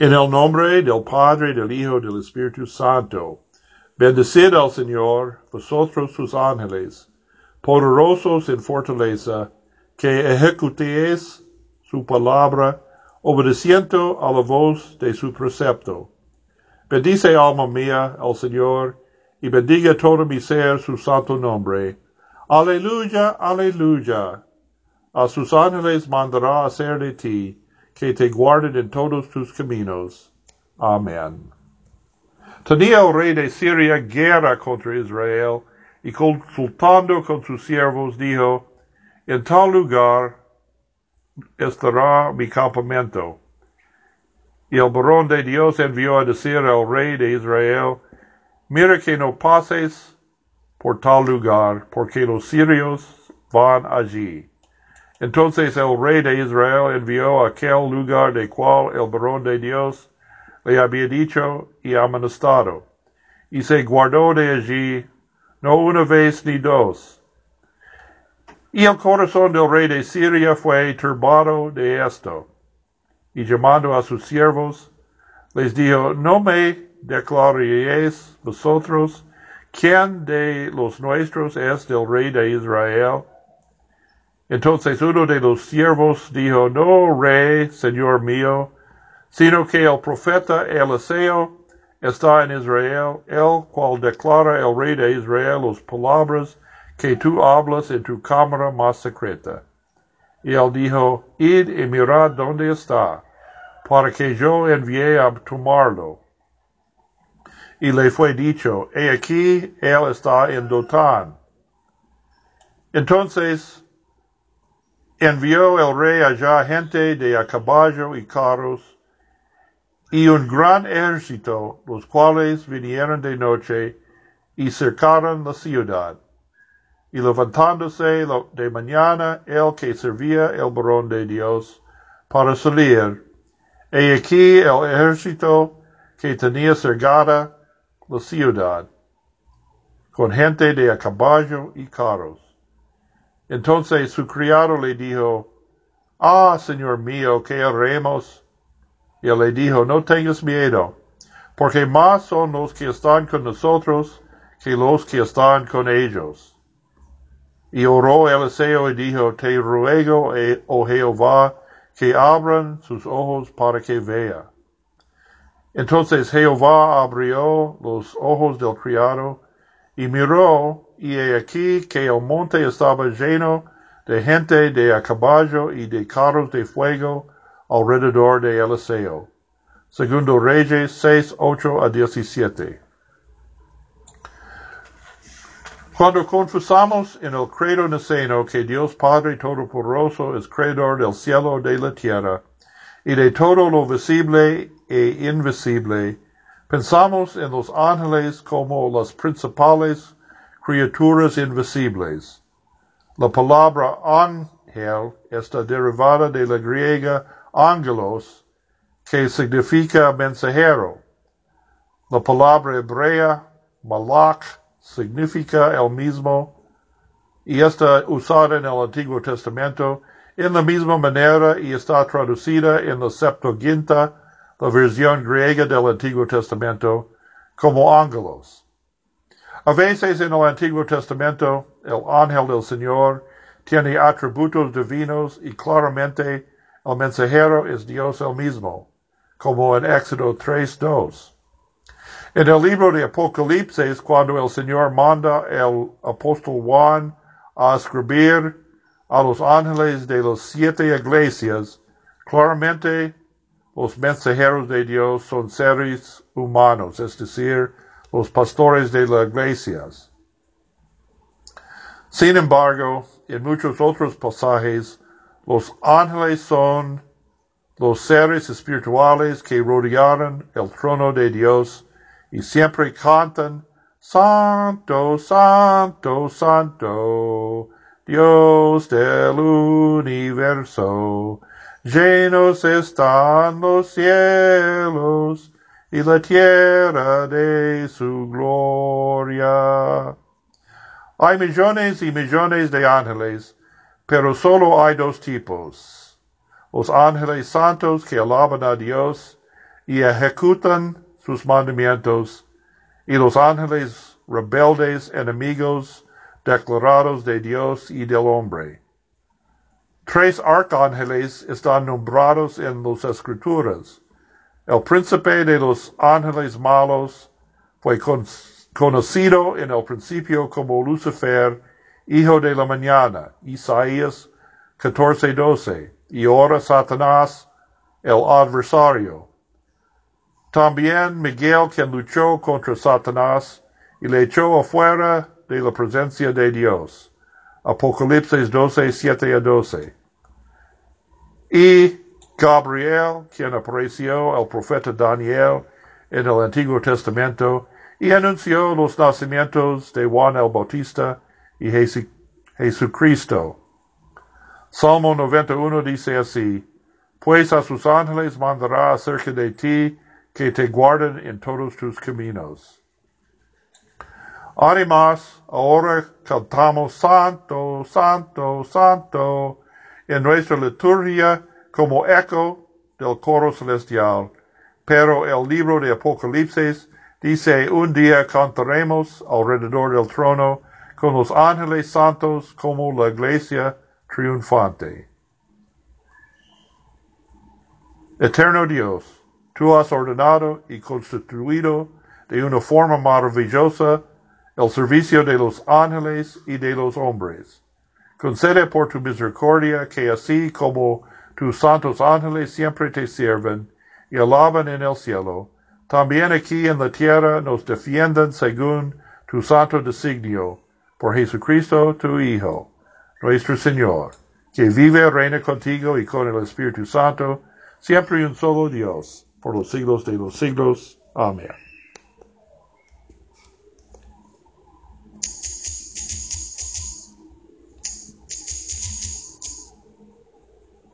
En el nombre del Padre, del Hijo, del Espíritu Santo. Bendecid al Señor, vosotros sus ángeles, poderosos en fortaleza, que ejecutéis su palabra, obedeciendo a la voz de su precepto. Bendice alma mía al Señor, y bendiga todo mi ser su santo nombre. Aleluya, aleluya. A sus ángeles mandará hacer de ti, que te guarden en todos tus caminos. Amén. Tenía el rey de Siria guerra contra Israel, y consultando con sus siervos dijo, en tal lugar estará mi campamento. Y el varón de Dios envió a decir al rey de Israel, mira que no pases por tal lugar, porque los sirios van allí. Entonces el rey de Israel envió a aquel lugar de cual el varón de Dios le había dicho y amonestado, y se guardó de allí no una vez ni dos. Y el corazón del rey de Siria fue turbado de esto, y llamando a sus siervos, les dijo, no me declaréis vosotros quién de los nuestros es del rey de Israel. Entonces uno de los siervos dijo, no, rey, señor mío, sino que el profeta Eliseo está en Israel, el cual declara el rey de Israel las palabras que tú hablas en tu cámara más secreta. Y él dijo, id y mirad dónde está, para que yo envíe a tomarlo. Y le fue dicho, he aquí, él está en Dotán. Entonces envió el rey allá gente de a caballo y carros, y un gran ejército, los cuales vinieron de noche y cercaron la ciudad. Y levantándose de mañana el que servía el varón de Dios para salir, he aquí el ejército que tenía cercada la ciudad, con gente de a caballo y carros. Entonces su criado le dijo, Ah, Señor mío, ¿qué haremos? Y él le dijo, no tengas miedo, porque más son los que están con nosotros que los que están con ellos. Y oró Eliseo y dijo, te ruego, oh Jehová, que abran sus ojos para que vea. Entonces Jehová abrió los ojos del criado y miró, y he aquí que el monte estaba lleno de gente de a caballo y de carros de fuego alrededor de Eliseo. Segundo Reyes 6, 8 a 17. Cuando confesamos en el credo niceno que Dios Padre Todopoderoso es creador del cielo y de la tierra, y de todo lo visible e invisible, pensamos en los ángeles como las principales criaturas invisibles. La palabra ángel está derivada de la griega angelos, que significa mensajero. La palabra hebrea malach significa el mismo y está usada en el Antiguo Testamento en la misma manera y está traducida en la Septuaginta, la versión griega del Antiguo Testamento, como ángelos. A veces en el Antiguo Testamento, el ángel del Señor tiene atributos divinos y claramente el mensajero es Dios el mismo, como en Éxodo 3.2. En el libro de Apocalipsis, cuando el Señor manda el apóstol Juan a escribir a los ángeles de las siete iglesias, claramente los mensajeros de Dios son seres humanos, es decir, los pastores de las iglesias. Sin embargo, en muchos otros pasajes, los ángeles son los seres espirituales que rodearon el trono de Dios y siempre cantan, Santo, Santo, Santo, Dios del universo. Llenos están los cielos y la tierra de su gloria. Hay millones y millones de ángeles, pero solo hay dos tipos. Los ángeles santos que alaban a Dios y ejecutan sus mandamientos, y los ángeles rebeldes enemigos declarados de Dios y del hombre. Tres arcángeles están nombrados en las escrituras. El príncipe de los ángeles malos fue conocido en el principio como Lucifer, hijo de la mañana, Isaías 14:12, y ahora Satanás, el adversario. También Miguel quien luchó contra Satanás y le echó afuera de la presencia de Dios. Apocalipsis 12, 7 a 12. Y Gabriel, quien apareció al profeta Daniel en el Antiguo Testamento y anunció los nacimientos de Juan el Bautista y Jesucristo. Salmo 91 dice así, pues a sus ángeles mandará acerca de ti que te guarden en todos tus caminos. Además, ahora cantamos Santo, Santo, Santo en nuestra liturgia como eco del coro celestial. Pero el libro de Apocalipsis dice, un día cantaremos alrededor del trono con los ángeles santos como la iglesia triunfante. Eterno Dios, tú has ordenado y constituido de una forma maravillosa el servicio de los ángeles y de los hombres. Concede por tu misericordia que así como tus santos ángeles siempre te sirven y alaban en el cielo, también aquí en la tierra nos defiendan según tu santo designio, por Jesucristo tu Hijo, nuestro Señor, que vive, reina contigo y con el Espíritu Santo, siempre y un solo Dios, por los siglos de los siglos. Amén.